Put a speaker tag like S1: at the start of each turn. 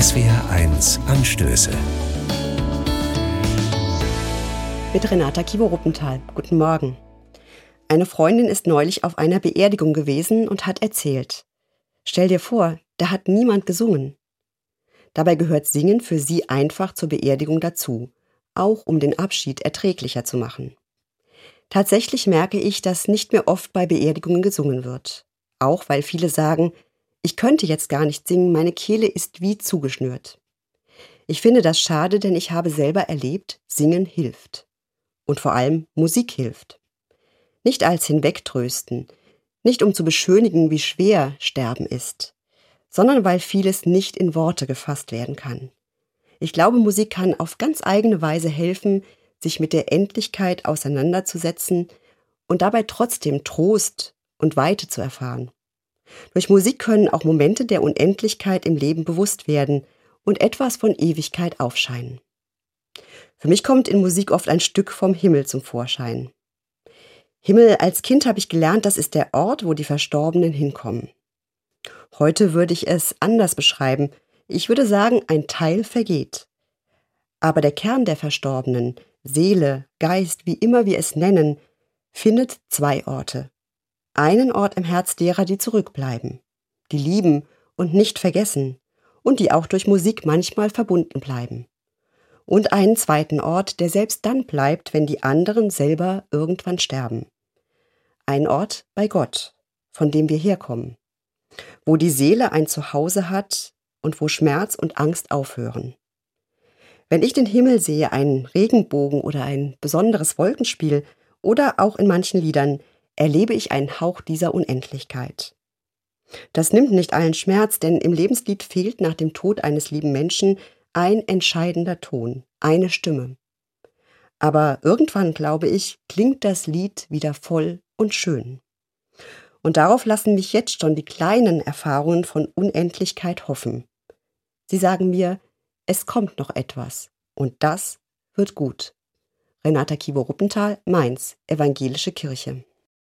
S1: SWR1 Anstöße.
S2: Mit Renata Kivo-Ruppenthal. Guten Morgen. Eine Freundin ist neulich auf einer Beerdigung gewesen und hat erzählt. Stell dir vor, da hat niemand gesungen. Dabei gehört Singen für sie einfach zur Beerdigung dazu, auch um den Abschied erträglicher zu machen. Tatsächlich merke ich, dass nicht mehr oft bei Beerdigungen gesungen wird. Auch weil viele sagen, ich könnte jetzt gar nicht singen, meine Kehle ist wie zugeschnürt. Ich finde das schade, denn ich habe selber erlebt, Singen hilft. Und vor allem Musik hilft. Nicht als Hinwegtrösten, nicht um zu beschönigen, wie schwer Sterben ist, sondern weil vieles nicht in Worte gefasst werden kann. Ich glaube, Musik kann auf ganz eigene Weise helfen, sich mit der Endlichkeit auseinanderzusetzen und dabei trotzdem Trost und Weite zu erfahren. Durch Musik können auch Momente der Unendlichkeit im Leben bewusst werden und etwas von Ewigkeit aufscheinen. Für mich kommt in Musik oft ein Stück vom Himmel zum Vorschein. Himmel als Kind habe ich gelernt, das ist der Ort, wo die Verstorbenen hinkommen. Heute würde ich es anders beschreiben. Ich würde sagen, ein Teil vergeht. Aber der Kern der Verstorbenen, Seele, Geist, wie immer wir es nennen, findet zwei Orte einen Ort im Herz derer, die zurückbleiben, die lieben und nicht vergessen und die auch durch Musik manchmal verbunden bleiben. Und einen zweiten Ort, der selbst dann bleibt, wenn die anderen selber irgendwann sterben. Ein Ort bei Gott, von dem wir herkommen, wo die Seele ein Zuhause hat und wo Schmerz und Angst aufhören. Wenn ich den Himmel sehe, einen Regenbogen oder ein besonderes Wolkenspiel oder auch in manchen Liedern, erlebe ich einen Hauch dieser Unendlichkeit. Das nimmt nicht allen Schmerz, denn im Lebenslied fehlt nach dem Tod eines lieben Menschen ein entscheidender Ton, eine Stimme. Aber irgendwann, glaube ich, klingt das Lied wieder voll und schön. Und darauf lassen mich jetzt schon die kleinen Erfahrungen von Unendlichkeit hoffen. Sie sagen mir, es kommt noch etwas und das wird gut. Renata Kibo-Ruppenthal, Mainz, Evangelische Kirche.